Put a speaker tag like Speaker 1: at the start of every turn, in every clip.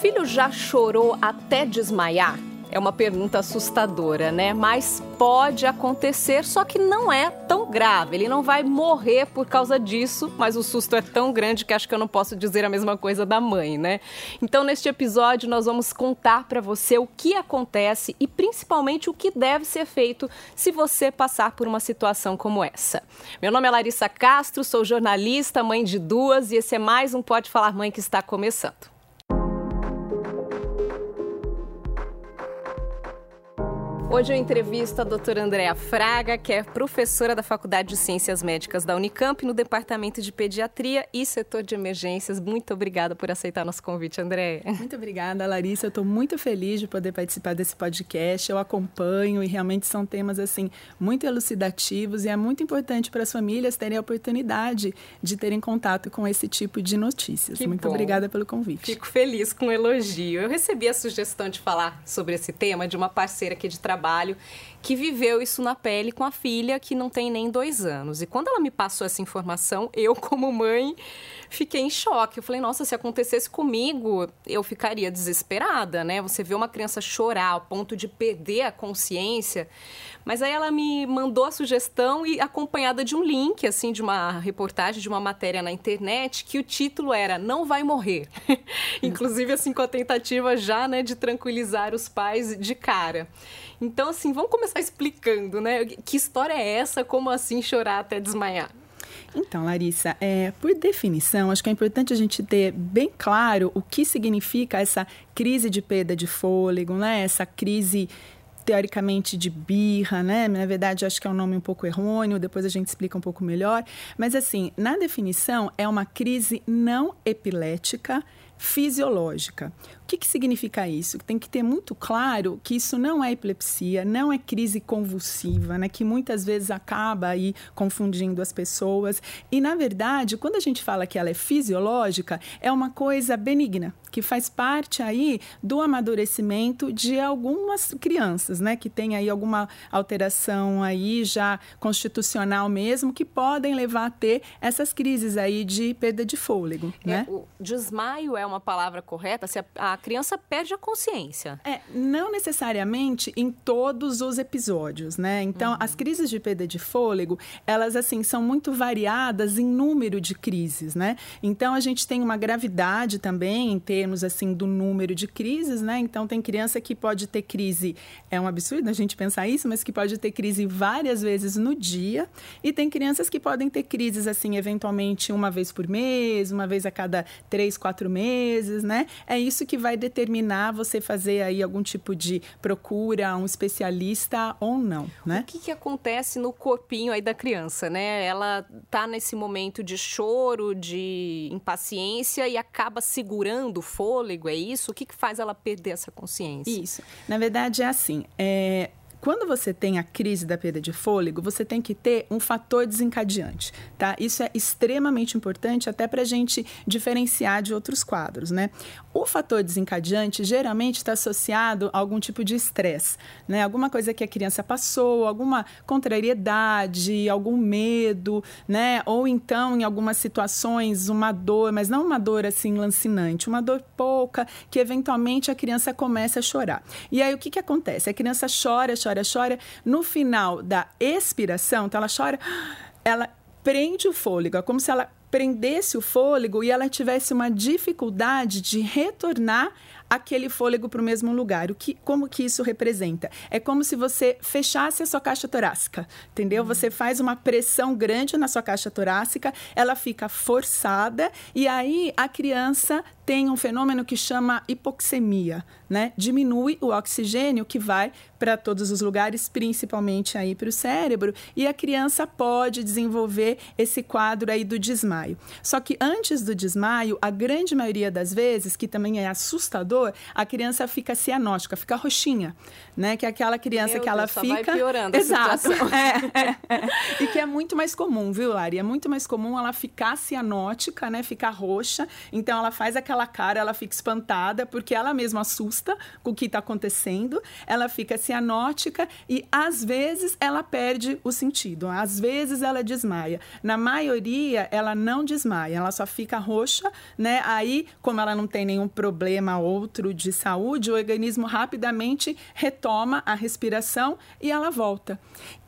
Speaker 1: filho já chorou até desmaiar? É uma pergunta assustadora, né? Mas pode acontecer, só que não é tão grave. Ele não vai morrer por causa disso, mas o susto é tão grande que acho que eu não posso dizer a mesma coisa da mãe, né? Então, neste episódio, nós vamos contar para você o que acontece e principalmente o que deve ser feito se você passar por uma situação como essa. Meu nome é Larissa Castro, sou jornalista, mãe de duas e esse é mais um Pode Falar Mãe que está começando. Hoje eu entrevisto a doutora Andréa Fraga, que é professora da Faculdade de Ciências Médicas da Unicamp, no Departamento de Pediatria e Setor de Emergências. Muito obrigada por aceitar nosso convite, Andréa.
Speaker 2: Muito obrigada, Larissa. Eu estou muito feliz de poder participar desse podcast. Eu acompanho e realmente são temas assim muito elucidativos e é muito importante para as famílias terem a oportunidade de terem contato com esse tipo de notícias.
Speaker 1: Que
Speaker 2: muito
Speaker 1: bom.
Speaker 2: obrigada pelo convite.
Speaker 1: Fico feliz com o elogio. Eu recebi a sugestão de falar sobre esse tema de uma parceira aqui de trabalho trabalho que viveu isso na pele com a filha que não tem nem dois anos. E quando ela me passou essa informação, eu, como mãe, fiquei em choque. Eu falei, nossa, se acontecesse comigo, eu ficaria desesperada, né? Você vê uma criança chorar ao ponto de perder a consciência. Mas aí ela me mandou a sugestão e acompanhada de um link, assim, de uma reportagem, de uma matéria na internet, que o título era Não Vai Morrer. Inclusive, assim, com a tentativa já, né, de tranquilizar os pais de cara. Então, assim, vamos começar explicando, né? Que história é essa? Como assim chorar até desmaiar?
Speaker 2: Então, Larissa, é, por definição, acho que é importante a gente ter bem claro o que significa essa crise de perda de fôlego, né? Essa crise teoricamente de birra, né? Na verdade, acho que é um nome um pouco errôneo, depois a gente explica um pouco melhor. Mas, assim, na definição, é uma crise não epilética fisiológica. O que, que significa isso? Tem que ter muito claro que isso não é epilepsia, não é crise convulsiva, né? Que muitas vezes acaba aí confundindo as pessoas. E, na verdade, quando a gente fala que ela é fisiológica, é uma coisa benigna, que faz parte aí do amadurecimento de algumas crianças, né? Que tem aí alguma alteração aí já constitucional mesmo, que podem levar a ter essas crises aí de perda de fôlego,
Speaker 1: é,
Speaker 2: né?
Speaker 1: O desmaio é uma palavra correta? Se a, a criança perde a consciência.
Speaker 2: É, não necessariamente em todos os episódios, né? Então, uhum. as crises de perda de fôlego, elas, assim, são muito variadas em número de crises, né? Então, a gente tem uma gravidade também em termos, assim, do número de crises, né? Então, tem criança que pode ter crise, é um absurdo a gente pensar isso, mas que pode ter crise várias vezes no dia. E tem crianças que podem ter crises, assim, eventualmente uma vez por mês, uma vez a cada três, quatro meses, né? É isso que vai determinar você fazer aí algum tipo de procura, um especialista ou não, né?
Speaker 1: O que, que acontece no corpinho aí da criança, né? Ela tá nesse momento de choro, de impaciência e acaba segurando o fôlego, é isso? O que, que faz ela perder essa consciência?
Speaker 2: Isso. Na verdade, é assim. É, quando você tem a crise da perda de fôlego, você tem que ter um fator desencadeante, tá? Isso é extremamente importante até para a gente diferenciar de outros quadros, né? O fator desencadeante geralmente está associado a algum tipo de estresse, né? Alguma coisa que a criança passou, alguma contrariedade, algum medo, né? Ou então, em algumas situações, uma dor, mas não uma dor assim lancinante, uma dor pouca, que eventualmente a criança começa a chorar. E aí o que, que acontece? A criança chora, chora chora, chora. No final da expiração, então ela chora, ela prende o fôlego, é como se ela prendesse o fôlego e ela tivesse uma dificuldade de retornar aquele fôlego para o mesmo lugar. O que, como que isso representa? É como se você fechasse a sua caixa torácica, entendeu? Uhum. Você faz uma pressão grande na sua caixa torácica, ela fica forçada e aí a criança tem um fenômeno que chama hipoxemia, né? Diminui o oxigênio que vai para todos os lugares, principalmente aí para o cérebro, e a criança pode desenvolver esse quadro aí do desmaio. Só que antes do desmaio, a grande maioria das vezes, que também é assustador, a criança fica cianótica, fica roxinha, né? Que é aquela criança
Speaker 1: Meu
Speaker 2: que ela
Speaker 1: Deus, só
Speaker 2: fica
Speaker 1: vai piorando
Speaker 2: Exato. É, é, é. E que é muito mais comum, viu, Lari? É muito mais comum ela ficar cianótica, né? Ficar roxa. Então ela faz aquela cara, ela fica espantada porque ela mesma assusta com o que está acontecendo. Ela fica cianótica e às vezes ela perde o sentido. Às vezes ela desmaia. Na maioria ela não desmaia, ela só fica roxa, né? Aí, como ela não tem nenhum problema ou neutro de saúde, o organismo rapidamente retoma a respiração e ela volta.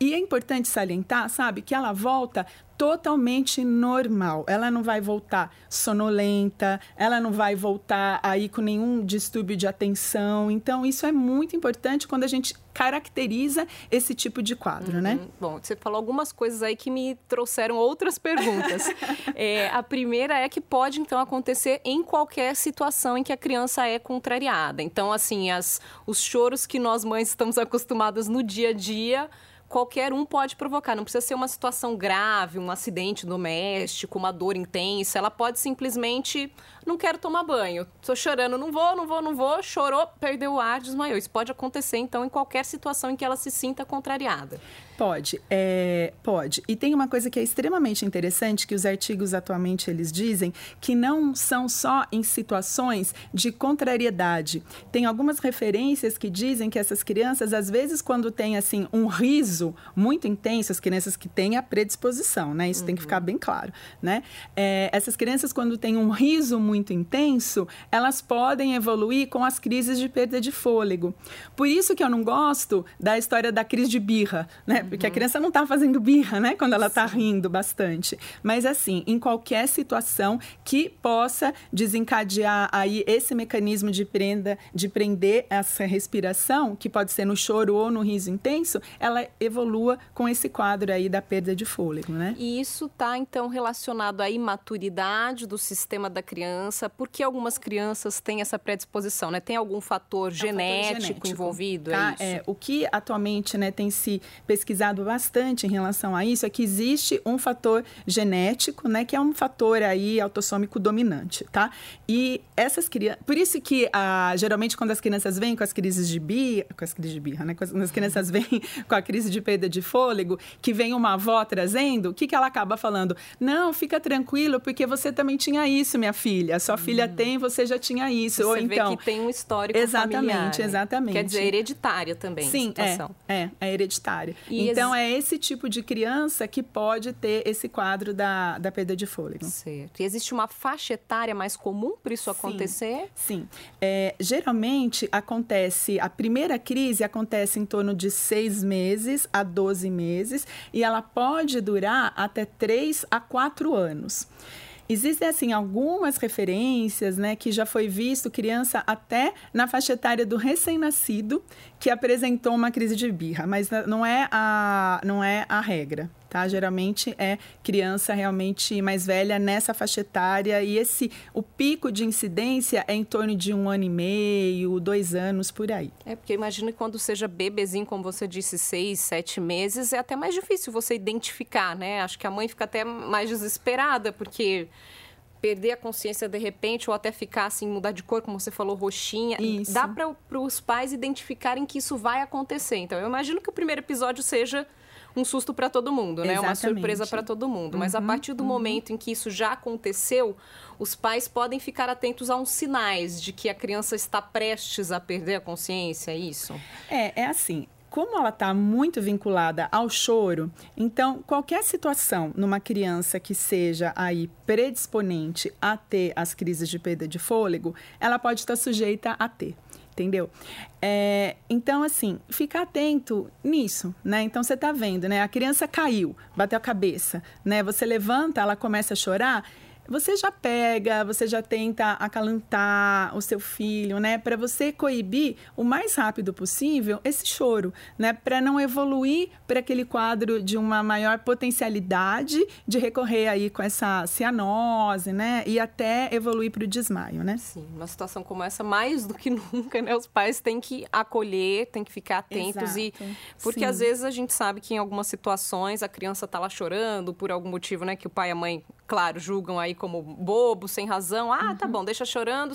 Speaker 2: E é importante salientar, sabe, que ela volta totalmente normal. Ela não vai voltar sonolenta, ela não vai voltar aí com nenhum distúrbio de atenção. Então, isso é muito importante quando a gente caracteriza esse tipo de quadro, né? uhum. né?
Speaker 1: Bom, você falou algumas coisas aí que me trouxeram outras perguntas. é, a primeira é que pode, então, acontecer em qualquer situação em que a criança é contrariada. Então, assim, as, os choros que nós mães estamos acostumadas no dia a dia qualquer um pode provocar. Não precisa ser uma situação grave, um acidente doméstico, uma dor intensa. Ela pode simplesmente, não quero tomar banho, estou chorando, não vou, não vou, não vou, chorou, perdeu o ar, desmaiou. Isso pode acontecer, então, em qualquer situação em que ela se sinta contrariada.
Speaker 2: Pode, é, pode. E tem uma coisa que é extremamente interessante que os artigos atualmente eles dizem que não são só em situações de contrariedade. Tem algumas referências que dizem que essas crianças às vezes quando tem assim um riso muito intenso, as crianças que têm a predisposição, né? Isso uhum. tem que ficar uhum. bem claro, né? É, essas crianças quando têm um riso muito intenso, elas podem evoluir com as crises de perda de fôlego. Por isso que eu não gosto da história da crise de birra, né? Porque a criança não está fazendo birra, né? Quando ela está rindo bastante. Mas, assim, em qualquer situação que possa desencadear aí esse mecanismo de, prenda, de prender essa respiração, que pode ser no choro ou no riso intenso, ela evolua com esse quadro aí da perda de fôlego, né?
Speaker 1: E isso está, então, relacionado à imaturidade do sistema da criança, porque algumas crianças têm essa predisposição, né? Tem algum fator, é genético, fator genético, envolvido?
Speaker 2: Tá? É, é, o que atualmente né, tem se pesquisado pesquisado bastante em relação a isso é que existe um fator genético, né, que é um fator aí autossômico dominante, tá? E essas crianças, por isso que ah, geralmente quando as crianças vêm com as crises de birra, com as crises de birra, né, quando as crianças vêm com a crise de perda de fôlego, que vem uma avó trazendo, o que que ela acaba falando? Não, fica tranquilo, porque você também tinha isso, minha filha. Sua hum. filha tem, você já tinha isso.
Speaker 1: Você
Speaker 2: Ou
Speaker 1: então, que tem um histórico
Speaker 2: exatamente,
Speaker 1: familiar.
Speaker 2: Exatamente,
Speaker 1: Quer dizer, hereditária também.
Speaker 2: Sim, é, é, é hereditária. E então, é esse tipo de criança que pode ter esse quadro da, da perda de fôlego.
Speaker 1: Certo. E existe uma faixa etária mais comum para isso sim, acontecer?
Speaker 2: Sim. É, geralmente acontece, a primeira crise acontece em torno de seis meses a 12 meses e ela pode durar até 3 a 4 anos. Existem, assim, algumas referências, né, que já foi visto criança até na faixa etária do recém-nascido que apresentou uma crise de birra, mas não é a, não é a regra, tá? Geralmente é criança realmente mais velha nessa faixa etária e esse, o pico de incidência é em torno de um ano e meio, dois anos, por aí.
Speaker 1: É, porque imagino que quando seja bebezinho, como você disse, seis, sete meses, é até mais difícil você identificar, né? Acho que a mãe fica até mais desesperada, porque perder a consciência de repente ou até ficar assim, mudar de cor, como você falou, roxinha.
Speaker 2: Isso.
Speaker 1: Dá para os pais identificarem que isso vai acontecer. Então, eu imagino que o primeiro episódio seja um susto para todo mundo, né? Exatamente. Uma surpresa para todo mundo. Uhum, Mas a uhum, partir do uhum. momento em que isso já aconteceu, os pais podem ficar atentos a uns sinais de que a criança está prestes a perder a consciência, é isso?
Speaker 2: É, é assim como ela está muito vinculada ao choro, então qualquer situação numa criança que seja aí predisponente a ter as crises de perda de fôlego, ela pode estar sujeita a ter entendeu? É, então, assim, fica atento nisso, né? Então, você está vendo, né? A criança caiu, bateu a cabeça, né? Você levanta, ela começa a chorar você já pega, você já tenta acalentar o seu filho, né, para você coibir o mais rápido possível esse choro, né, para não evoluir para aquele quadro de uma maior potencialidade de recorrer aí com essa cianose, né, e até evoluir para o desmaio, né?
Speaker 1: Sim, uma situação como essa mais do que nunca, né, os pais têm que acolher, têm que ficar atentos Exato. e porque Sim. às vezes a gente sabe que em algumas situações a criança está lá chorando por algum motivo, né, que o pai e a mãe, claro, julgam aí como bobo, sem razão. Ah, tá uhum. bom, deixa chorando.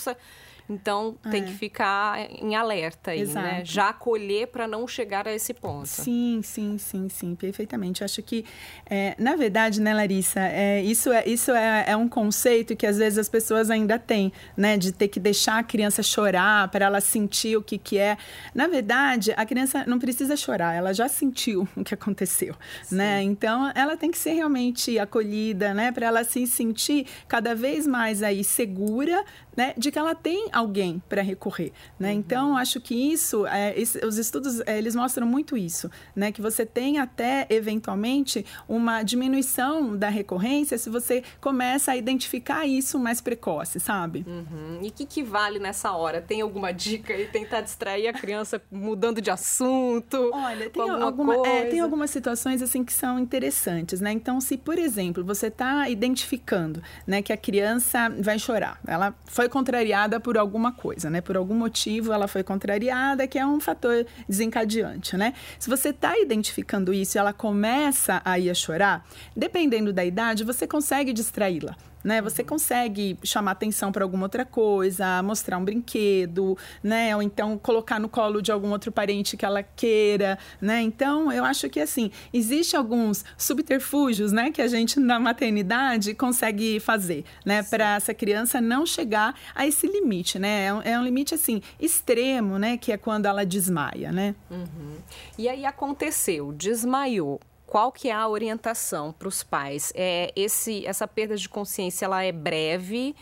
Speaker 1: Então é. tem que ficar em alerta aí, né? Exato. né? Já acolher para não chegar a esse ponto.
Speaker 2: Sim, sim, sim, sim, perfeitamente. Acho que, é, na verdade, né, Larissa, é, isso, é, isso é, é um conceito que às vezes as pessoas ainda têm, né? De ter que deixar a criança chorar para ela sentir o que, que é. Na verdade, a criança não precisa chorar, ela já sentiu o que aconteceu, sim. né? Então, ela tem que ser realmente acolhida, né? Para ela se sentir cada vez mais aí segura, né? De que ela tem alguém para recorrer, né? Uhum. Então, acho que isso, é, esse, os estudos, é, eles mostram muito isso, né? Que você tem até, eventualmente, uma diminuição da recorrência se você começa a identificar isso mais precoce, sabe?
Speaker 1: Uhum. E o que, que vale nessa hora? Tem alguma dica aí? Tentar distrair a criança mudando de assunto?
Speaker 2: Olha, tem, alguma, é, tem algumas situações, assim, que são interessantes, né? Então, se, por exemplo, você está identificando, né, que a criança vai chorar, ela foi contrariada por alguma coisa, né? Por algum motivo ela foi contrariada, que é um fator desencadeante, né? Se você está identificando isso e ela começa a ir a chorar, dependendo da idade, você consegue distraí-la né? Você consegue chamar atenção para alguma outra coisa, mostrar um brinquedo, né? Ou então colocar no colo de algum outro parente que ela queira, né? Então, eu acho que assim, existe alguns subterfúgios, né, que a gente na maternidade consegue fazer, né, para essa criança não chegar a esse limite, né? É um, é um, limite assim extremo, né, que é quando ela desmaia, né?
Speaker 1: Uhum. E aí aconteceu, desmaiou qual que é a orientação para os pais? É esse, essa perda de consciência ela é breve?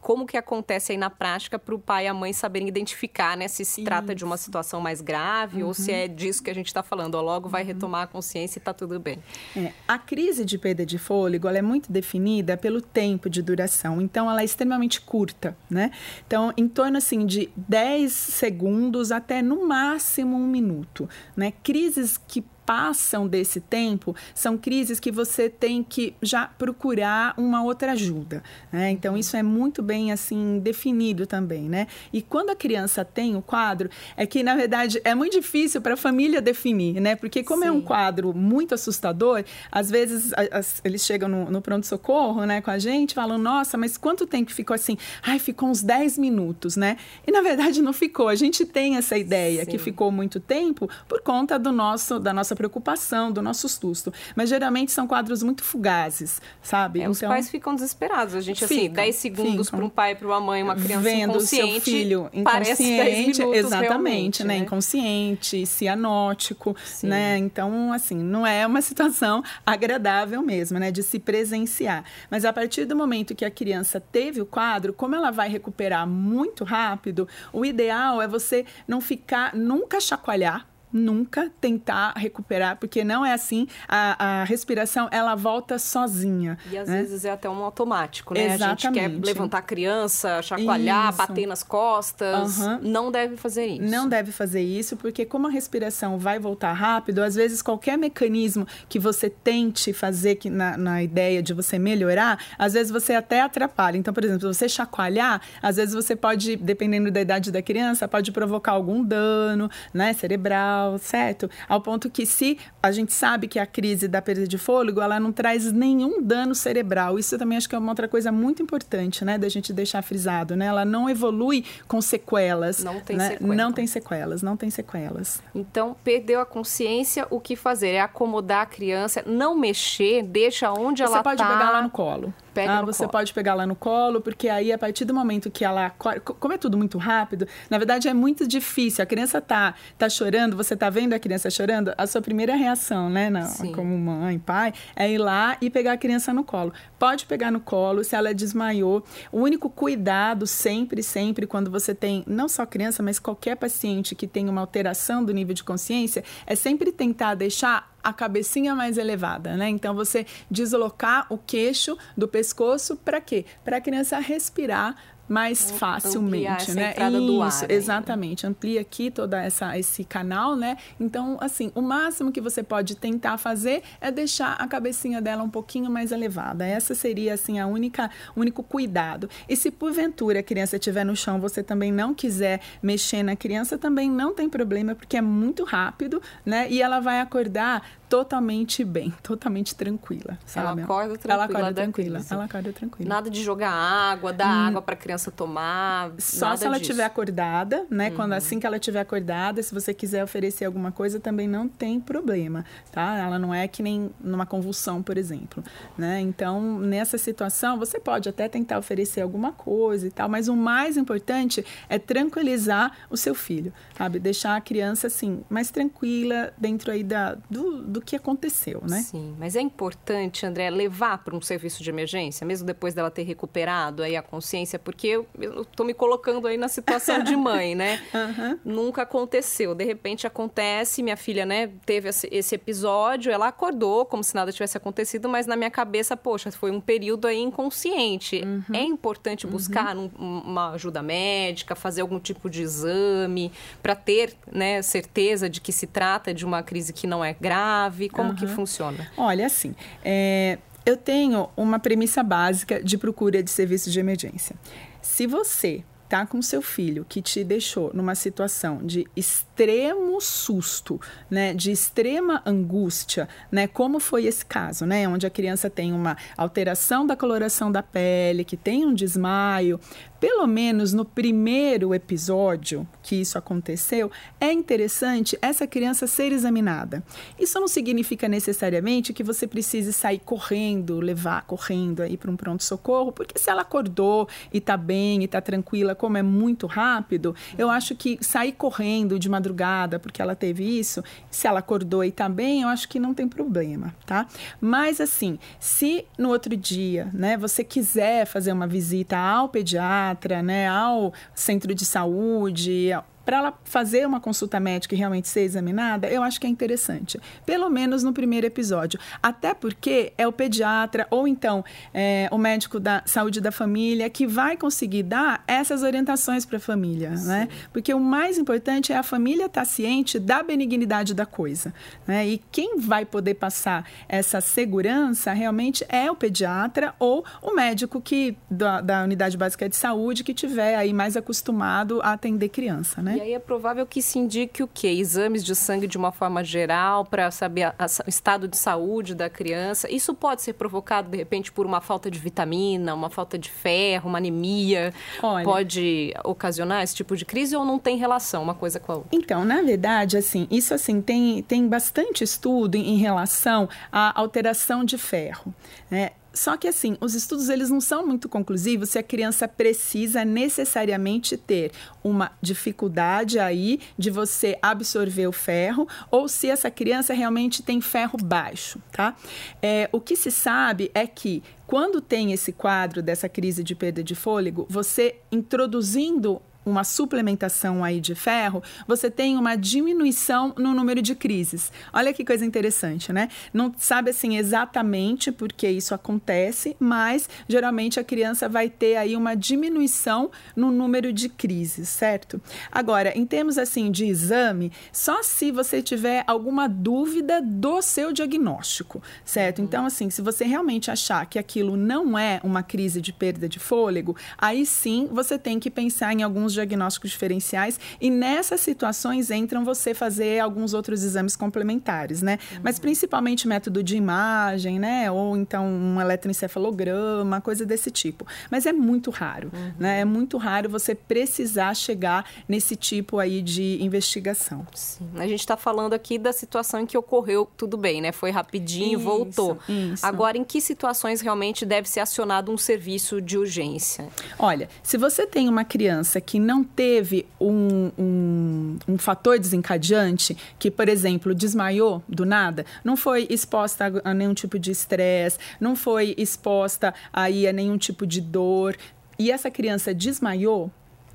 Speaker 1: Como que acontece aí na prática para o pai e a mãe saberem identificar, né? Se se Isso. trata de uma situação mais grave uhum. ou se é disso que a gente está falando, ó, logo vai uhum. retomar a consciência e está tudo bem.
Speaker 2: É, a crise de perda de fôlego é muito definida pelo tempo de duração, então ela é extremamente curta, né? Então, em torno assim de 10 segundos até no máximo um minuto, né? Crises que passam desse tempo são crises que você tem que já procurar uma outra ajuda. Né? Então, isso é muito bem assim definido também. Né? E quando a criança tem o quadro, é que, na verdade, é muito difícil para a família definir, né? Porque como Sim. é um quadro muito assustador, às vezes as, eles chegam no, no pronto-socorro né, com a gente falam, nossa, mas quanto tempo ficou assim? Ai, ficou uns 10 minutos, né? E na verdade não ficou. A gente tem essa ideia Sim. que ficou muito tempo por conta do nosso, da nossa preocupação, do nosso susto. Mas geralmente são quadros muito fugazes, sabe?
Speaker 1: É, então, os pais ficam desesperados. A gente, assim, 10 segundos para um pai, para uma mãe, uma criança Vendo inconsciente.
Speaker 2: seu filho inconsciente, exatamente, né? né? Inconsciente, cianótico, Sim. né? Então, assim, não é uma situação agradável mesmo, né? De se presenciar. Mas a partir do momento que a criança teve o quadro, como ela vai recuperar muito rápido, o ideal é você não ficar, nunca chacoalhar nunca tentar recuperar, porque não é assim. A, a respiração, ela volta sozinha.
Speaker 1: E às
Speaker 2: né?
Speaker 1: vezes é até um automático, né? Exatamente. A gente quer levantar a criança, chacoalhar, isso. bater nas costas. Uhum. Não deve fazer isso.
Speaker 2: Não deve fazer isso, porque como a respiração vai voltar rápido, às vezes qualquer mecanismo que você tente fazer que na, na ideia de você melhorar, às vezes você até atrapalha. Então, por exemplo, você chacoalhar, às vezes você pode, dependendo da idade da criança, pode provocar algum dano, né, cerebral certo? Ao ponto que se a gente sabe que a crise da perda de fôlego, ela não traz nenhum dano cerebral. Isso também acho que é uma outra coisa muito importante, né, da gente deixar frisado, né? Ela não evolui com sequelas.
Speaker 1: Não tem
Speaker 2: né?
Speaker 1: sequelas.
Speaker 2: Não tem sequelas, não tem sequelas.
Speaker 1: Então, perdeu a consciência, o que fazer? É acomodar a criança, não mexer, deixa onde
Speaker 2: Você
Speaker 1: ela
Speaker 2: está. Você pode
Speaker 1: tá.
Speaker 2: pegar lá no colo
Speaker 1: pega
Speaker 2: ah, você colo. pode pegar lá no colo, porque aí a partir do momento que ela como é tudo muito rápido, na verdade é muito difícil. A criança tá tá chorando, você tá vendo a criança chorando, a sua primeira reação, né, na, como mãe, pai, é ir lá e pegar a criança no colo. Pode pegar no colo, se ela desmaiou. O único cuidado sempre, sempre quando você tem não só criança, mas qualquer paciente que tem uma alteração do nível de consciência, é sempre tentar deixar a cabecinha mais elevada, né? Então você deslocar o queixo do pescoço para quê? Para a criança respirar mais facilmente, né?
Speaker 1: Isso,
Speaker 2: ar, exatamente. Amplia aqui toda essa esse canal, né? Então, assim, o máximo que você pode tentar fazer é deixar a cabecinha dela um pouquinho mais elevada. Essa seria assim a única único cuidado. E se porventura a criança estiver no chão, você também não quiser mexer na criança, também não tem problema, porque é muito rápido, né? E ela vai acordar totalmente bem, totalmente tranquila, sabe?
Speaker 1: Ela acorda tranquila.
Speaker 2: Ela acorda tranquila. Ela acorda tranquila.
Speaker 1: Nada de jogar água, dar hum. água para criança tomar.
Speaker 2: Só
Speaker 1: se
Speaker 2: ela
Speaker 1: estiver
Speaker 2: acordada, né? Uhum. Quando assim que ela estiver acordada, se você quiser oferecer alguma coisa, também não tem problema, tá? Ela não é que nem numa convulsão, por exemplo, né? Então, nessa situação, você pode até tentar oferecer alguma coisa e tal, mas o mais importante é tranquilizar o seu filho, sabe? Deixar a criança assim mais tranquila dentro aí da do, do do que aconteceu, né?
Speaker 1: Sim, mas é importante, André, levar para um serviço de emergência, mesmo depois dela ter recuperado aí a consciência, porque eu, estou me colocando aí na situação de mãe, né? uhum. Nunca aconteceu. De repente acontece, minha filha, né, teve esse episódio, ela acordou como se nada tivesse acontecido, mas na minha cabeça, poxa, foi um período aí inconsciente. Uhum. É importante buscar uhum. um, uma ajuda médica, fazer algum tipo de exame para ter, né, certeza de que se trata de uma crise que não é grave. Como que funciona?
Speaker 2: Olha, assim, é, eu tenho uma premissa básica de procura de serviço de emergência. Se você tá com seu filho que te deixou numa situação de extremo susto, né, de extrema angústia, né, como foi esse caso, né, onde a criança tem uma alteração da coloração da pele, que tem um desmaio, pelo menos no primeiro episódio que isso aconteceu, é interessante essa criança ser examinada. Isso não significa necessariamente que você precise sair correndo, levar correndo aí para um pronto-socorro, porque se ela acordou e está bem e está tranquila, como é muito rápido, eu acho que sair correndo de madrugada porque ela teve isso, se ela acordou e está bem, eu acho que não tem problema, tá? Mas assim, se no outro dia, né, você quiser fazer uma visita ao pediatra, pediatra, né, ao centro de saúde, para ela fazer uma consulta médica e realmente ser examinada, eu acho que é interessante. Pelo menos no primeiro episódio. Até porque é o pediatra ou então é, o médico da saúde da família que vai conseguir dar essas orientações para a família, Sim. né? Porque o mais importante é a família estar tá ciente da benignidade da coisa. Né? E quem vai poder passar essa segurança realmente é o pediatra ou o médico que da, da unidade básica de saúde que tiver aí mais acostumado a atender criança, né?
Speaker 1: E aí é provável que se indique o quê? Exames de sangue de uma forma geral para saber a, a, o estado de saúde da criança. Isso pode ser provocado, de repente, por uma falta de vitamina, uma falta de ferro, uma anemia. Olha, pode ocasionar esse tipo de crise ou não tem relação uma coisa com a outra?
Speaker 2: Então, na verdade, assim, isso assim tem, tem bastante estudo em, em relação à alteração de ferro. Né? Só que assim, os estudos eles não são muito conclusivos se a criança precisa necessariamente ter uma dificuldade aí de você absorver o ferro ou se essa criança realmente tem ferro baixo, tá? É, o que se sabe é que quando tem esse quadro dessa crise de perda de fôlego, você introduzindo uma suplementação aí de ferro, você tem uma diminuição no número de crises. Olha que coisa interessante, né? Não sabe assim exatamente por que isso acontece, mas geralmente a criança vai ter aí uma diminuição no número de crises, certo? Agora, em termos assim de exame, só se você tiver alguma dúvida do seu diagnóstico, certo? Então, assim, se você realmente achar que aquilo não é uma crise de perda de fôlego, aí sim você tem que pensar em alguns diagnósticos diferenciais e nessas situações entram você fazer alguns outros exames complementares, né? Uhum. Mas principalmente método de imagem, né? Ou então um eletroencefalograma, coisa desse tipo. Mas é muito raro, uhum. né? É muito raro você precisar chegar nesse tipo aí de investigação.
Speaker 1: Sim. A gente está falando aqui da situação em que ocorreu tudo bem, né? Foi rapidinho, isso, voltou. Isso. Agora, em que situações realmente deve ser acionado um serviço de urgência?
Speaker 2: Olha, se você tem uma criança que não teve um, um, um fator desencadeante, que, por exemplo, desmaiou do nada, não foi exposta a, a nenhum tipo de estresse, não foi exposta aí a nenhum tipo de dor, e essa criança desmaiou,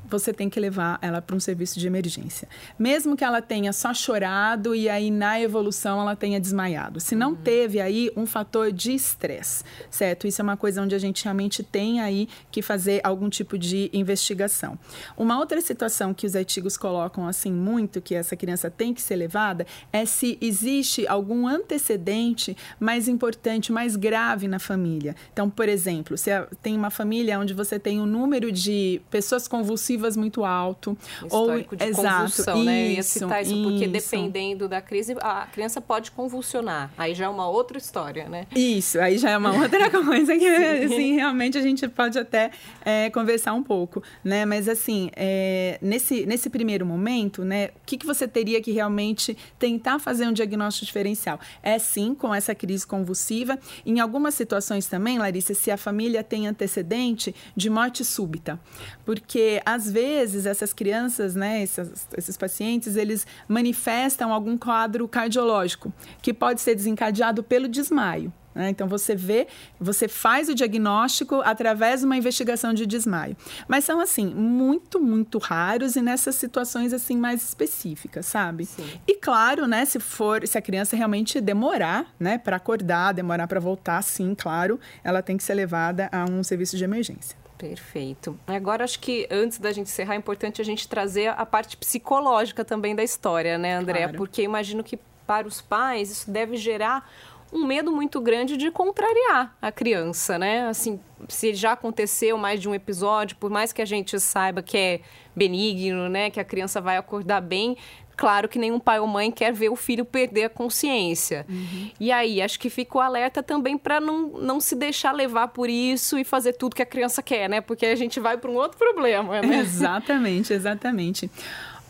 Speaker 2: você tem que levar ela para um serviço de emergência. Mesmo que ela tenha só chorado e aí na evolução ela tenha desmaiado. Se não uhum. teve aí um fator de estresse, certo? Isso é uma coisa onde a gente realmente tem aí que fazer algum tipo de investigação. Uma outra situação que os artigos colocam assim muito, que essa criança tem que ser levada, é se existe algum antecedente mais importante, mais grave na família. Então, por exemplo, se tem uma família onde você tem um número de pessoas convulsivas muito alto.
Speaker 1: Histórico ou, de exato, convulsão, né? Eu ia citar isso, isso, porque dependendo da crise, a criança pode convulsionar. Aí já é uma outra história, né?
Speaker 2: Isso, aí já é uma outra coisa que, assim, realmente a gente pode até é, conversar um pouco, né? Mas, assim, é, nesse, nesse primeiro momento, né, o que, que você teria que realmente tentar fazer um diagnóstico diferencial? É, sim, com essa crise convulsiva. Em algumas situações também, Larissa, se a família tem antecedente de morte súbita. Porque, às às vezes, essas crianças, né, esses, esses pacientes, eles manifestam algum quadro cardiológico que pode ser desencadeado pelo desmaio. Né? Então você vê, você faz o diagnóstico através de uma investigação de desmaio. Mas são assim muito, muito raros e nessas situações assim mais específicas, sabe? Sim. E claro, né, se for, se a criança realmente demorar, né, para acordar, demorar para voltar, sim, claro, ela tem que ser levada a um serviço de emergência.
Speaker 1: Perfeito. Agora, acho que antes da gente encerrar, é importante a gente trazer a parte psicológica também da história, né, André? Claro. Porque imagino que para os pais isso deve gerar um medo muito grande de contrariar a criança, né? Assim, se já aconteceu mais de um episódio, por mais que a gente saiba que é benigno, né, que a criança vai acordar bem, claro que nenhum pai ou mãe quer ver o filho perder a consciência. Uhum. E aí, acho que fica o alerta também para não, não se deixar levar por isso e fazer tudo que a criança quer, né? Porque a gente vai para um outro problema, né?
Speaker 2: Exatamente, exatamente.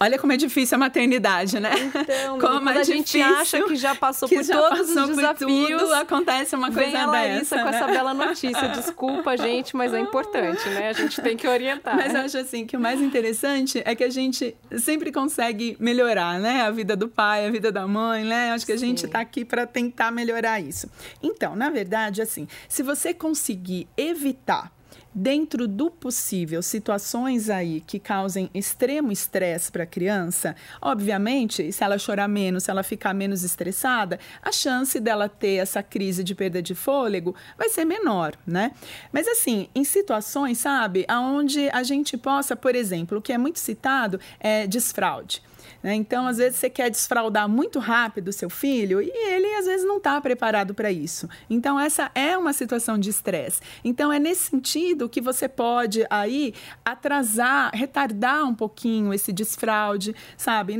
Speaker 2: Olha como é difícil a maternidade, né?
Speaker 1: Então, como é a gente acha que já passou por já todos passou os desafios, tudo,
Speaker 2: acontece uma coisa vem a
Speaker 1: Larissa
Speaker 2: dessa,
Speaker 1: com
Speaker 2: né?
Speaker 1: essa bela notícia. Desculpa, gente, mas é importante, né? A gente tem que orientar.
Speaker 2: Mas eu acho assim que o mais interessante é que a gente sempre consegue melhorar, né? A vida do pai, a vida da mãe, né? Acho que a gente está aqui para tentar melhorar isso. Então, na verdade, assim, se você conseguir evitar dentro do possível, situações aí que causem extremo estresse para a criança, obviamente, se ela chorar menos, se ela ficar menos estressada, a chance dela ter essa crise de perda de fôlego vai ser menor, né? Mas assim, em situações, sabe, aonde a gente possa, por exemplo, o que é muito citado é desfraude. Né? Então, às vezes, você quer desfraudar muito rápido o seu filho e ele, às vezes, não está preparado para isso. Então, essa é uma situação de estresse. Então, é nesse sentido que você pode aí atrasar, retardar um pouquinho esse desfraude, sabe?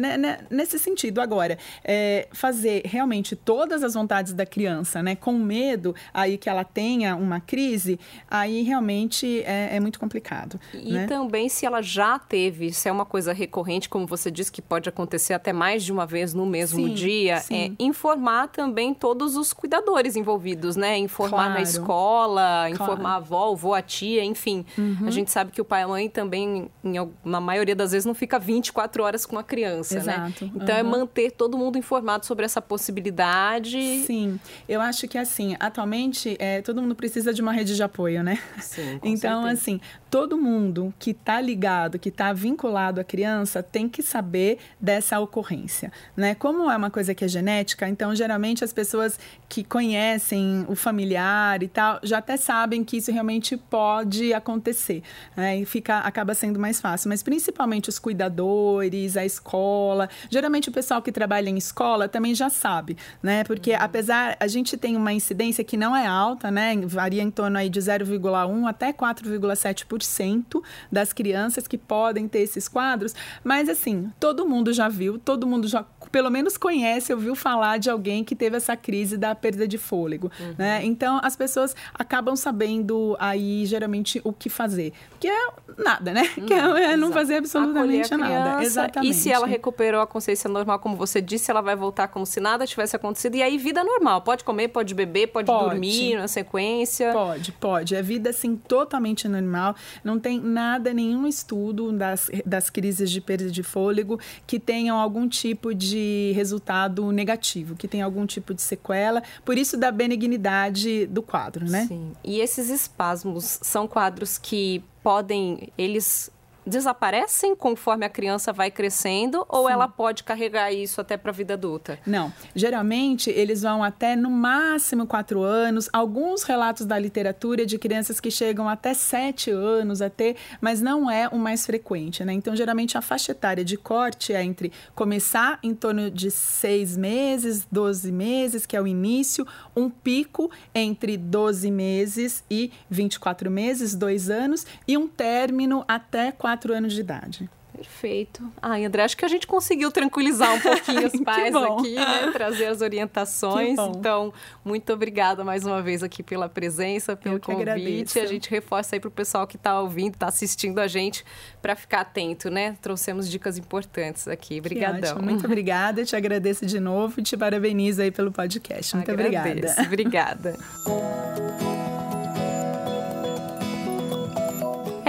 Speaker 2: Nesse sentido. Agora, é, fazer realmente todas as vontades da criança, né? Com medo aí que ela tenha uma crise, aí realmente é, é muito complicado.
Speaker 1: E
Speaker 2: né?
Speaker 1: também se ela já teve, se é uma coisa recorrente, como você disse, que pode acontecer até mais de uma vez no mesmo sim, dia, sim. é informar também todos os cuidadores envolvidos, né? Informar claro. na escola, claro. informar a avó, o avô, a tia, enfim. Uhum. A gente sabe que o pai e a mãe também, em, na maioria das vezes, não fica 24 horas com a criança, né? Exato. né? Então uhum. é manter todo mundo informado sobre essa possibilidade.
Speaker 2: Sim, eu acho que assim, atualmente é, todo mundo precisa de uma rede de apoio, né?
Speaker 1: Sim,
Speaker 2: então,
Speaker 1: certeza.
Speaker 2: assim, todo mundo que está ligado, que está vinculado à criança, tem que saber dessa ocorrência. Né? Como é uma coisa que é genética, então geralmente as pessoas que conhecem o familiar e tal já até sabem que isso realmente pode acontecer. Né? E fica, acaba sendo mais fácil. Mas principalmente os cuidadores, a escola. Geralmente o pessoal que trabalha em escola também já sabe, né? Porque uhum. apesar a gente tem uma incidência que não é alta, né? Varia em torno aí de 0,1 até 4,7% das crianças que podem ter esses quadros, mas assim, todo mundo já viu, todo mundo já pelo menos conhece, ouviu falar de alguém que teve essa crise da perda de fôlego, uhum. né? Então as pessoas acabam sabendo aí geralmente o que fazer, que é nada, né? Hum, que é, é não fazer absolutamente nada. Exatamente.
Speaker 1: E se ela recuperou a consciência normal, como você disse, ela vai voltar como se nada tivesse acontecido e aí vida normal, pode comer, pode beber, pode, pode. dormir na sequência.
Speaker 2: Pode, pode. É vida assim totalmente normal. Não tem nada, nenhum estudo das, das crises de perda de fôlego que tenham algum tipo de resultado negativo, que tenha algum tipo de sequela. Por isso da benignidade do quadro, né?
Speaker 1: Sim. E esses espasmos são quadros que podem, eles desaparecem conforme a criança vai crescendo ou Sim. ela pode carregar isso até para a vida adulta?
Speaker 2: Não. Geralmente, eles vão até no máximo quatro anos. Alguns relatos da literatura de crianças que chegam até sete anos, até, mas não é o mais frequente, né? Então, geralmente, a faixa etária de corte é entre começar em torno de seis meses, 12 meses, que é o início, um pico entre 12 meses e 24 meses, dois anos, e um término até quatro quatro anos de idade.
Speaker 1: Perfeito. Ai, André, acho que a gente conseguiu tranquilizar um pouquinho os pais aqui, né? Trazer as orientações. Então, muito obrigada mais uma vez aqui pela presença, pelo convite. A gente reforça aí para o pessoal que está ouvindo, está assistindo a gente, para ficar atento, né? Trouxemos dicas importantes aqui. Obrigadão.
Speaker 2: Muito obrigada, te agradeço de novo e te parabenizo aí pelo podcast. Muito
Speaker 1: Agradeço.
Speaker 2: obrigada.
Speaker 1: Obrigada.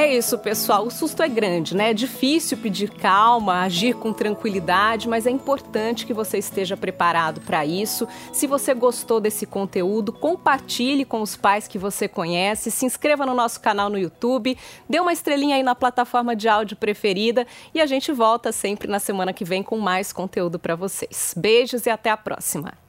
Speaker 1: É isso, pessoal. O susto é grande, né? É difícil pedir calma, agir com tranquilidade, mas é importante que você esteja preparado para isso. Se você gostou desse conteúdo, compartilhe com os pais que você conhece, se inscreva no nosso canal no YouTube, dê uma estrelinha aí na plataforma de áudio preferida e a gente volta sempre na semana que vem com mais conteúdo para vocês. Beijos e até a próxima.